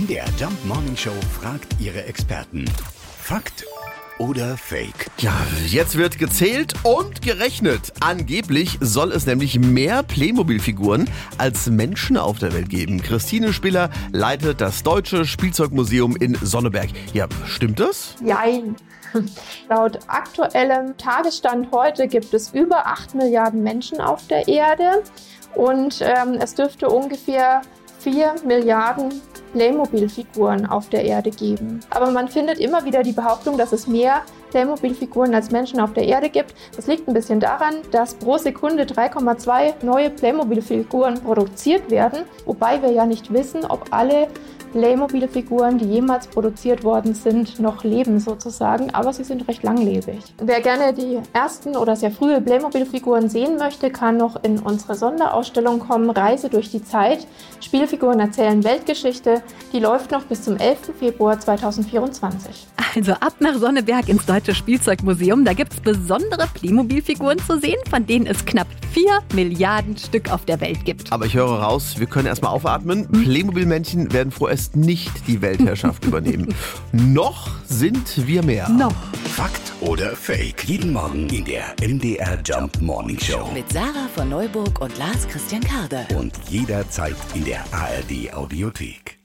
MDR Jump Morning Show fragt ihre Experten. Fakt oder Fake? Ja, jetzt wird gezählt und gerechnet. Angeblich soll es nämlich mehr Playmobil-Figuren als Menschen auf der Welt geben. Christine Spiller leitet das Deutsche Spielzeugmuseum in Sonneberg. Ja, stimmt das? Jein. Laut aktuellem Tagesstand heute gibt es über 8 Milliarden Menschen auf der Erde und ähm, es dürfte ungefähr 4 Milliarden Playmobil-Figuren auf der Erde geben. Aber man findet immer wieder die Behauptung, dass es mehr Playmobil-Figuren als Menschen auf der Erde gibt. Das liegt ein bisschen daran, dass pro Sekunde 3,2 neue Playmobil-Figuren produziert werden, wobei wir ja nicht wissen, ob alle Playmobil-Figuren, die jemals produziert worden sind, noch leben sozusagen, aber sie sind recht langlebig. Wer gerne die ersten oder sehr frühe Playmobil-Figuren sehen möchte, kann noch in unsere Sonderausstellung kommen, Reise durch die Zeit. Spielfiguren erzählen Weltgeschichte. Die läuft noch bis zum 11. Februar 2024. Also ab nach Sonneberg ins Deutsche Spielzeugmuseum. Da gibt es besondere Playmobil-Figuren zu sehen, von denen es knapp 4 Milliarden Stück auf der Welt gibt. Aber ich höre raus, wir können erstmal aufatmen. Playmobil-Männchen werden vorerst nicht die Weltherrschaft übernehmen. Noch sind wir mehr. Noch. Fakt oder Fake? Jeden Morgen in der MDR Jump Morning Show. Mit Sarah von Neuburg und Lars Christian Karde. Und jederzeit in der ARD Audiothek.